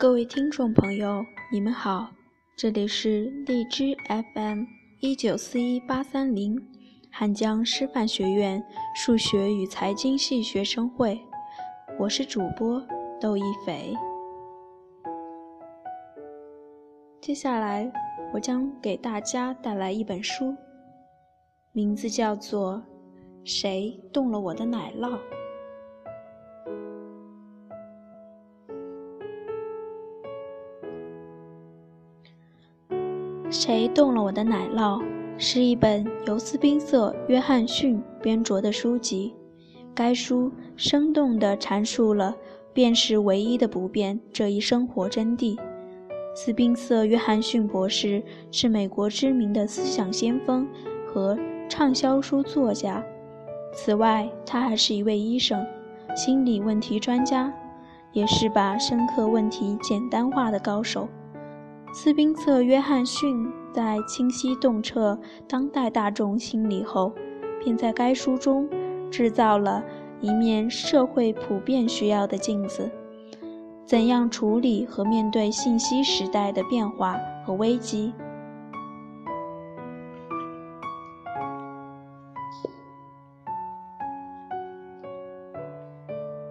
各位听众朋友，你们好，这里是荔枝 FM 一九四一八三零，汉江师范学院数学与财经系学生会，我是主播窦一斐。接下来，我将给大家带来一本书，名字叫做《谁动了我的奶酪》。谁动了我的奶酪？是一本由斯宾塞·约翰逊编著的书籍。该书生动地阐述了“便是唯一的不变”这一生活真谛。斯宾塞·约翰逊博士是美国知名的思想先锋和畅销书作家。此外，他还是一位医生、心理问题专家，也是把深刻问题简单化的高手。斯宾塞·约翰逊在清晰洞彻当代大众心理后，便在该书中制造了一面社会普遍需要的镜子：怎样处理和面对信息时代的变化和危机。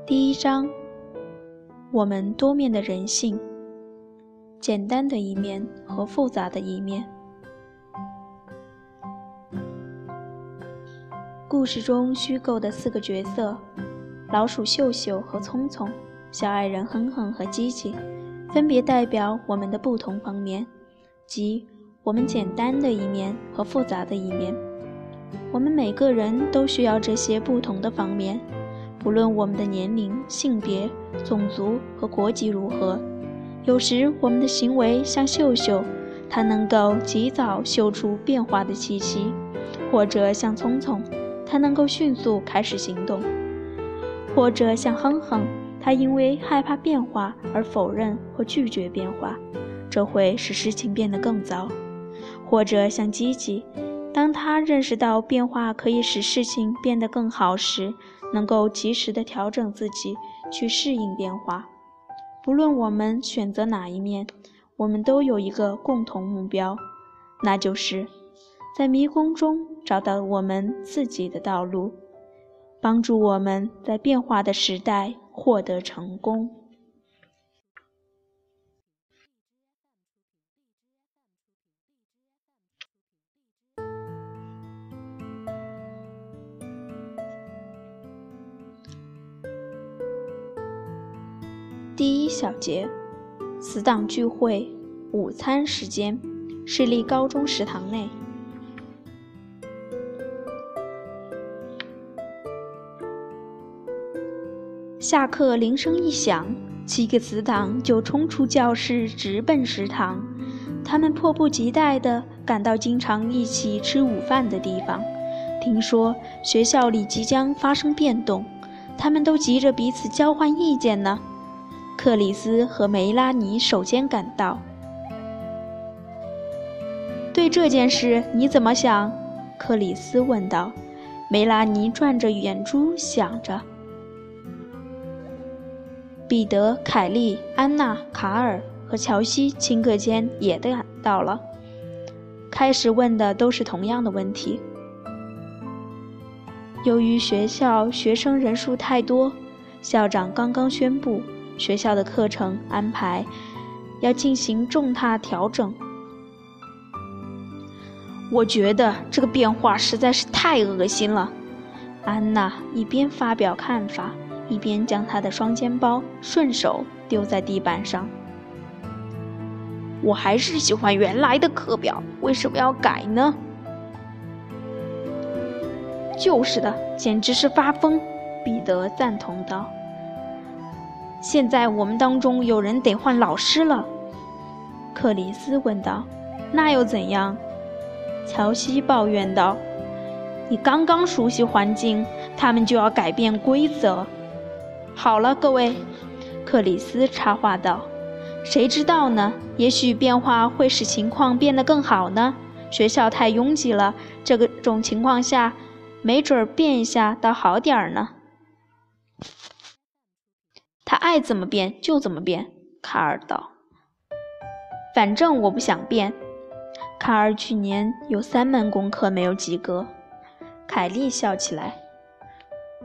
第一章：我们多面的人性。简单的一面和复杂的一面。故事中虚构的四个角色：老鼠秀秀和聪聪，小矮人哼哼和机器，分别代表我们的不同方面，即我们简单的一面和复杂的一面。我们每个人都需要这些不同的方面，不论我们的年龄、性别、种族和国籍如何。有时我们的行为像秀秀，它能够及早嗅出变化的气息；或者像聪聪，它能够迅速开始行动；或者像哼哼，他因为害怕变化而否认或拒绝变化，这会使事情变得更糟；或者像吉吉，当他认识到变化可以使事情变得更好时，能够及时地调整自己去适应变化。不论我们选择哪一面，我们都有一个共同目标，那就是在迷宫中找到我们自己的道路，帮助我们在变化的时代获得成功。第一小节，死党聚会，午餐时间，市立高中食堂内。下课铃声一响，七个死党就冲出教室，直奔食堂。他们迫不及待地赶到经常一起吃午饭的地方。听说学校里即将发生变动，他们都急着彼此交换意见呢。克里斯和梅拉尼首先赶到。对这件事你怎么想？克里斯问道。梅拉尼转着眼珠想着。彼得、凯莉、安娜、卡尔和乔西顷刻间也赶到了，开始问的都是同样的问题。由于学校学生人数太多，校长刚刚宣布。学校的课程安排要进行重大调整。我觉得这个变化实在是太恶心了。安娜一边发表看法，一边将她的双肩包顺手丢在地板上。我还是喜欢原来的课表，为什么要改呢？就是的，简直是发疯！彼得赞同道。现在我们当中有人得换老师了，克里斯问道。“那又怎样？”乔西抱怨道。“你刚刚熟悉环境，他们就要改变规则。”好了，各位，克里斯插话道。“谁知道呢？也许变化会使情况变得更好呢。学校太拥挤了，这个种情况下，没准儿变一下倒好点儿呢。”他爱怎么变就怎么变，卡尔道。反正我不想变。卡尔去年有三门功课没有及格。凯莉笑起来。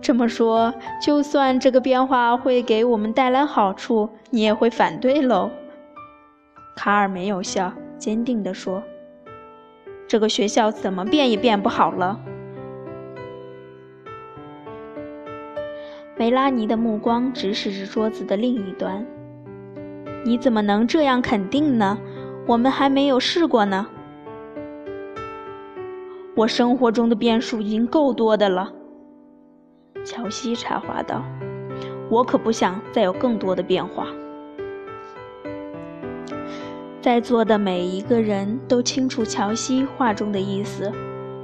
这么说，就算这个变化会给我们带来好处，你也会反对喽？卡尔没有笑，坚定地说：“这个学校怎么变也变不好了。”梅拉尼的目光直视着桌子的另一端。你怎么能这样肯定呢？我们还没有试过呢。我生活中的变数已经够多的了。乔西插话道：“我可不想再有更多的变化。”在座的每一个人都清楚乔西话中的意思。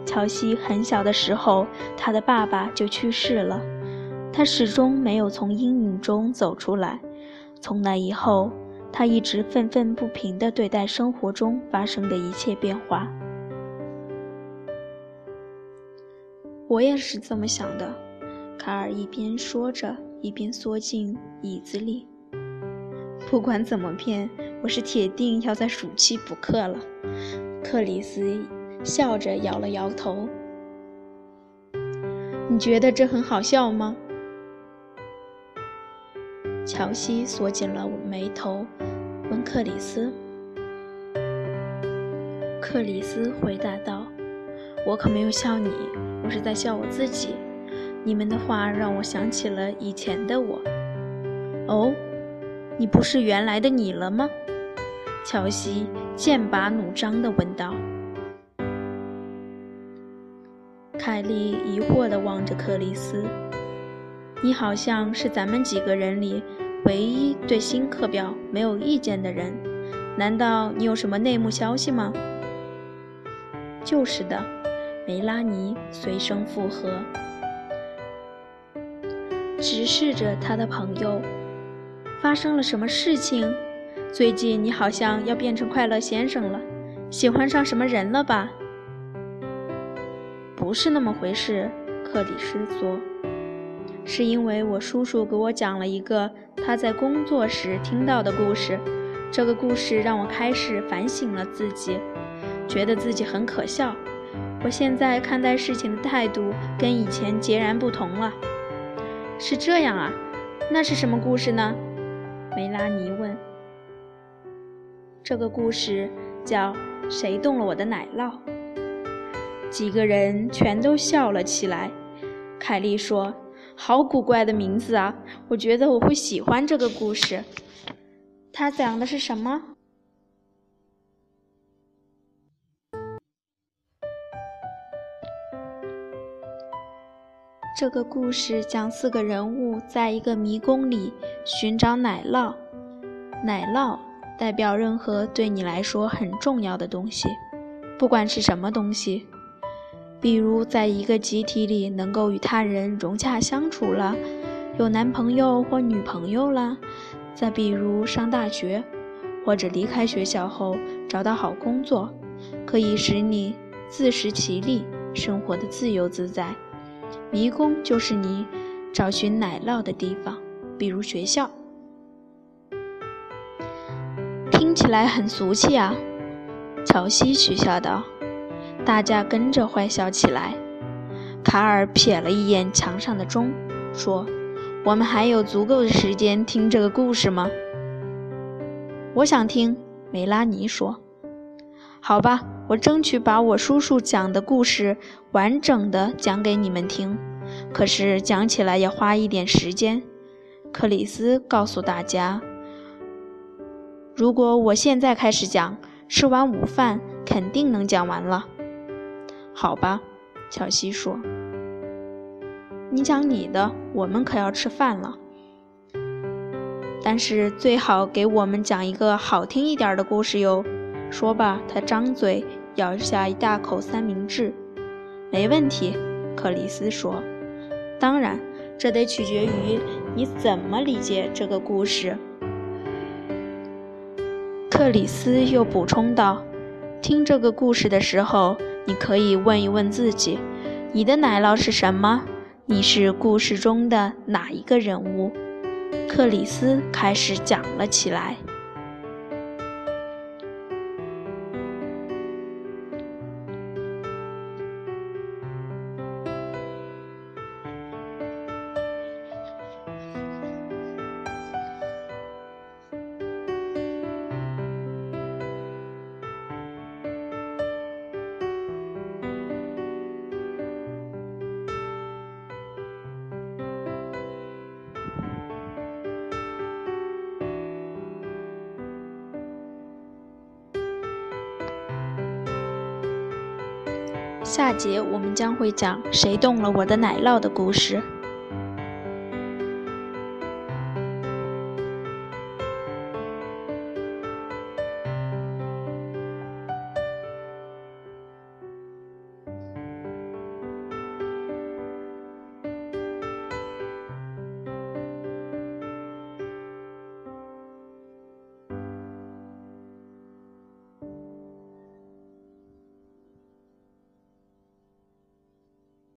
乔西很小的时候，他的爸爸就去世了，他始终没有从阴影中走出来。从那以后，他一直愤愤不平地对待生活中发生的一切变化。我也是这么想的，卡尔一边说着，一边缩进椅子里。不管怎么变，我是铁定要在暑期补课了。克里斯笑着摇了摇头。你觉得这很好笑吗？乔西锁紧了眉头，问克里斯。克里斯回答道：“我可没有笑你，我是在笑我自己。你们的话让我想起了以前的我。”哦，你不是原来的你了吗？乔西剑拔弩张地问道。凯莉疑惑地望着克里斯。你好像是咱们几个人里唯一对新课表没有意见的人，难道你有什么内幕消息吗？就是的，梅拉尼随声附和，直视着他的朋友。发生了什么事情？最近你好像要变成快乐先生了，喜欢上什么人了吧？不是那么回事，克里斯说。是因为我叔叔给我讲了一个他在工作时听到的故事，这个故事让我开始反省了自己，觉得自己很可笑。我现在看待事情的态度跟以前截然不同了。是这样啊？那是什么故事呢？梅拉尼问。这个故事叫《谁动了我的奶酪》。几个人全都笑了起来。凯莉说。好古怪的名字啊！我觉得我会喜欢这个故事。它讲的是什么？这个故事讲四个人物在一个迷宫里寻找奶酪。奶酪代表任何对你来说很重要的东西，不管是什么东西。比如，在一个集体里能够与他人融洽相处了，有男朋友或女朋友了；再比如上大学，或者离开学校后找到好工作，可以使你自食其力，生活的自由自在。迷宫就是你找寻奶酪的地方，比如学校。听起来很俗气啊，乔西取笑道。大家跟着坏笑起来。卡尔瞥了一眼墙上的钟，说：“我们还有足够的时间听这个故事吗？”我想听。梅拉尼说：“好吧，我争取把我叔叔讲的故事完整的讲给你们听。可是讲起来要花一点时间。”克里斯告诉大家：“如果我现在开始讲，吃完午饭肯定能讲完了。”好吧，乔西说：“你讲你的，我们可要吃饭了。但是最好给我们讲一个好听一点的故事哟。”说吧，他张嘴咬下一大口三明治。“没问题。”克里斯说。“当然，这得取决于你怎么理解这个故事。”克里斯又补充道：“听这个故事的时候。”你可以问一问自己，你的奶酪是什么？你是故事中的哪一个人物？克里斯开始讲了起来。下节我们将会讲谁动了我的奶酪的故事。